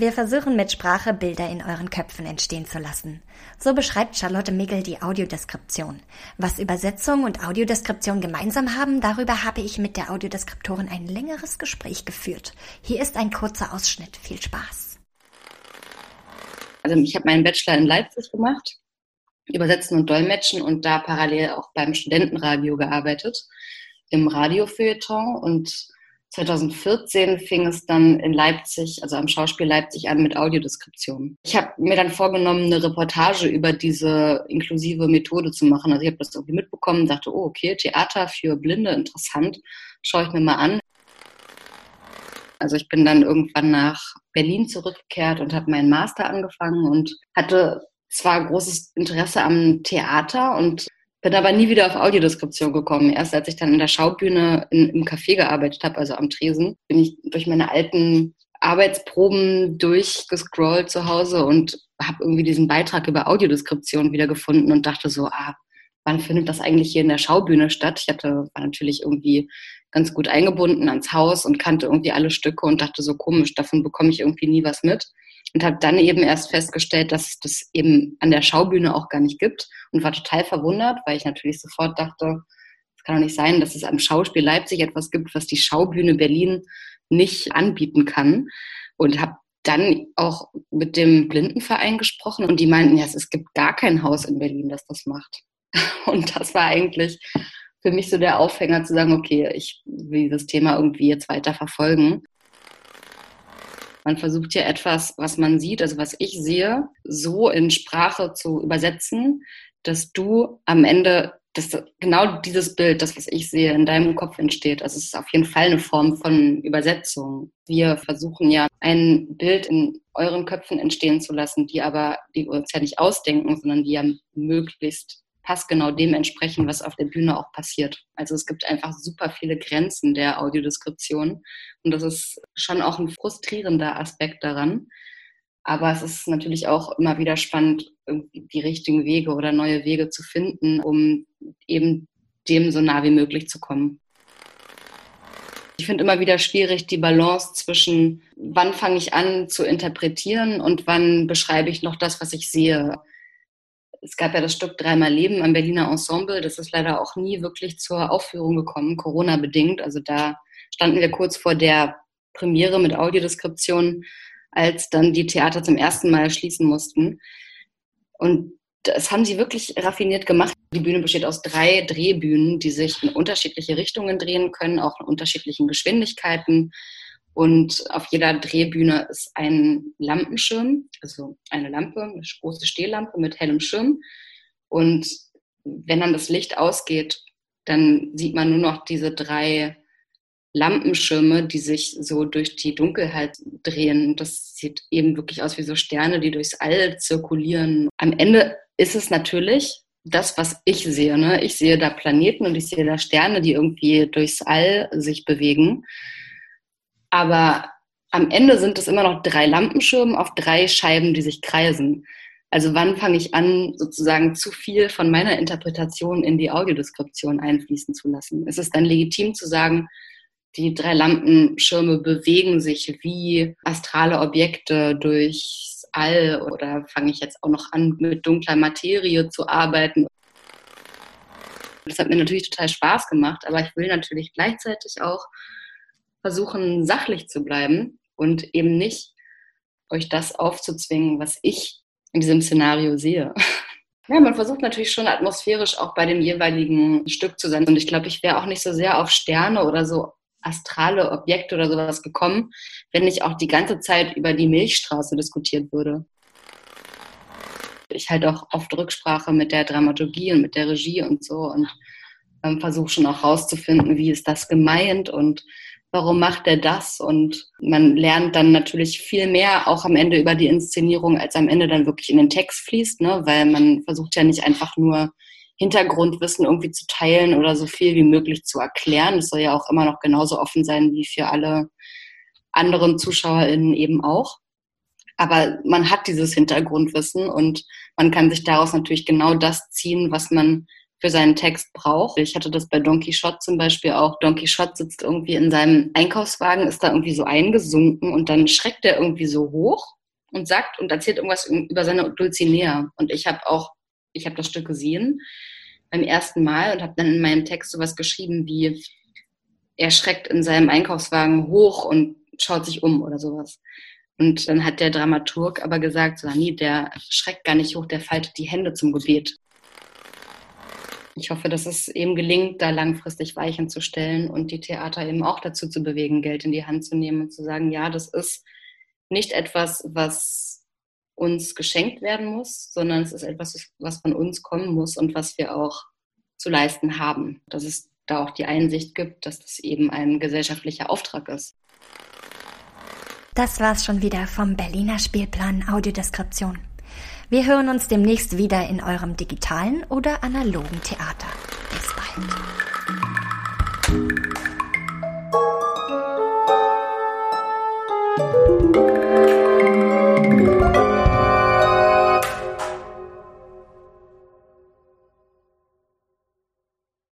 Wir versuchen mit Sprache Bilder in euren Köpfen entstehen zu lassen. So beschreibt Charlotte Migel die Audiodeskription. Was Übersetzung und Audiodeskription gemeinsam haben, darüber habe ich mit der Audiodeskriptorin ein längeres Gespräch geführt. Hier ist ein kurzer Ausschnitt. Viel Spaß. Also ich habe meinen Bachelor in Leipzig gemacht, übersetzen und dolmetschen und da parallel auch beim Studentenradio gearbeitet, im Radiofeuilleton und 2014 fing es dann in Leipzig, also am Schauspiel Leipzig an mit Audiodeskription. Ich habe mir dann vorgenommen, eine Reportage über diese inklusive Methode zu machen. Also ich habe das irgendwie mitbekommen, dachte, oh okay, Theater für Blinde, interessant, schaue ich mir mal an. Also ich bin dann irgendwann nach Berlin zurückgekehrt und habe meinen Master angefangen und hatte zwar großes Interesse am Theater und bin aber nie wieder auf Audiodeskription gekommen. Erst als ich dann in der Schaubühne in, im Café gearbeitet habe, also am Tresen, bin ich durch meine alten Arbeitsproben durchgescrollt zu Hause und habe irgendwie diesen Beitrag über Audiodeskription wieder gefunden und dachte so, ah, wann findet das eigentlich hier in der Schaubühne statt? Ich hatte, war natürlich irgendwie ganz gut eingebunden ans Haus und kannte irgendwie alle Stücke und dachte so komisch, davon bekomme ich irgendwie nie was mit und habe dann eben erst festgestellt, dass es das eben an der Schaubühne auch gar nicht gibt und war total verwundert, weil ich natürlich sofort dachte, es kann doch nicht sein, dass es am Schauspiel Leipzig etwas gibt, was die Schaubühne Berlin nicht anbieten kann und habe dann auch mit dem Blindenverein gesprochen und die meinten, ja, es gibt gar kein Haus in Berlin, das das macht. Und das war eigentlich für mich so der Aufhänger zu sagen, okay, ich will dieses Thema irgendwie jetzt weiter verfolgen. Man versucht ja etwas, was man sieht, also was ich sehe, so in Sprache zu übersetzen, dass du am Ende dass genau dieses Bild, das, was ich sehe, in deinem Kopf entsteht. Also es ist auf jeden Fall eine Form von Übersetzung. Wir versuchen ja ein Bild in euren Köpfen entstehen zu lassen, die aber, die wir uns ja nicht ausdenken, sondern die ja möglichst passgenau dem entsprechen, was auf der Bühne auch passiert. Also es gibt einfach super viele Grenzen der Audiodeskription und das ist schon auch ein frustrierender Aspekt daran. Aber es ist natürlich auch immer wieder spannend, die richtigen Wege oder neue Wege zu finden, um eben dem so nah wie möglich zu kommen. Ich finde immer wieder schwierig die Balance zwischen, wann fange ich an zu interpretieren und wann beschreibe ich noch das, was ich sehe es gab ja das Stück Dreimal Leben am Berliner Ensemble. Das ist leider auch nie wirklich zur Aufführung gekommen, Corona-bedingt. Also da standen wir kurz vor der Premiere mit Audiodeskription, als dann die Theater zum ersten Mal schließen mussten. Und das haben sie wirklich raffiniert gemacht. Die Bühne besteht aus drei Drehbühnen, die sich in unterschiedliche Richtungen drehen können, auch in unterschiedlichen Geschwindigkeiten. Und auf jeder Drehbühne ist ein Lampenschirm, also eine Lampe, eine große Stehlampe mit hellem Schirm. Und wenn dann das Licht ausgeht, dann sieht man nur noch diese drei Lampenschirme, die sich so durch die Dunkelheit drehen. Das sieht eben wirklich aus wie so Sterne, die durchs All zirkulieren. Am Ende ist es natürlich das, was ich sehe. Ne? Ich sehe da Planeten und ich sehe da Sterne, die irgendwie durchs All sich bewegen. Aber am Ende sind es immer noch drei Lampenschirme auf drei Scheiben, die sich kreisen. Also wann fange ich an, sozusagen zu viel von meiner Interpretation in die Audiodeskription einfließen zu lassen? Ist es dann legitim zu sagen, die drei Lampenschirme bewegen sich wie astrale Objekte durchs All oder fange ich jetzt auch noch an, mit dunkler Materie zu arbeiten? Das hat mir natürlich total Spaß gemacht, aber ich will natürlich gleichzeitig auch versuchen, sachlich zu bleiben und eben nicht euch das aufzuzwingen, was ich in diesem Szenario sehe. Ja, man versucht natürlich schon atmosphärisch auch bei dem jeweiligen Stück zu sein. Und ich glaube, ich wäre auch nicht so sehr auf Sterne oder so astrale Objekte oder sowas gekommen, wenn nicht auch die ganze Zeit über die Milchstraße diskutiert würde. Ich halt auch oft Rücksprache mit der Dramaturgie und mit der Regie und so und ähm, versuche schon auch rauszufinden, wie ist das gemeint und warum macht er das? Und man lernt dann natürlich viel mehr auch am Ende über die Inszenierung, als am Ende dann wirklich in den Text fließt, ne? weil man versucht ja nicht einfach nur Hintergrundwissen irgendwie zu teilen oder so viel wie möglich zu erklären. Es soll ja auch immer noch genauso offen sein wie für alle anderen ZuschauerInnen eben auch. Aber man hat dieses Hintergrundwissen und man kann sich daraus natürlich genau das ziehen, was man für seinen Text braucht. Ich hatte das bei Don Quixote zum Beispiel auch. Don Quixote sitzt irgendwie in seinem Einkaufswagen, ist da irgendwie so eingesunken und dann schreckt er irgendwie so hoch und sagt und erzählt irgendwas über seine Dulcinea. Und ich habe auch, ich habe das Stück gesehen beim ersten Mal und habe dann in meinem Text sowas geschrieben wie, er schreckt in seinem Einkaufswagen hoch und schaut sich um oder sowas. Und dann hat der Dramaturg aber gesagt, so, nee, der schreckt gar nicht hoch, der faltet die Hände zum Gebet. Ich hoffe, dass es eben gelingt, da langfristig Weichen zu stellen und die Theater eben auch dazu zu bewegen, Geld in die Hand zu nehmen und zu sagen, ja, das ist nicht etwas, was uns geschenkt werden muss, sondern es ist etwas, was von uns kommen muss und was wir auch zu leisten haben. Dass es da auch die Einsicht gibt, dass das eben ein gesellschaftlicher Auftrag ist. Das war's schon wieder vom Berliner Spielplan Audiodeskription. Wir hören uns demnächst wieder in eurem digitalen oder analogen Theater. Bis bald.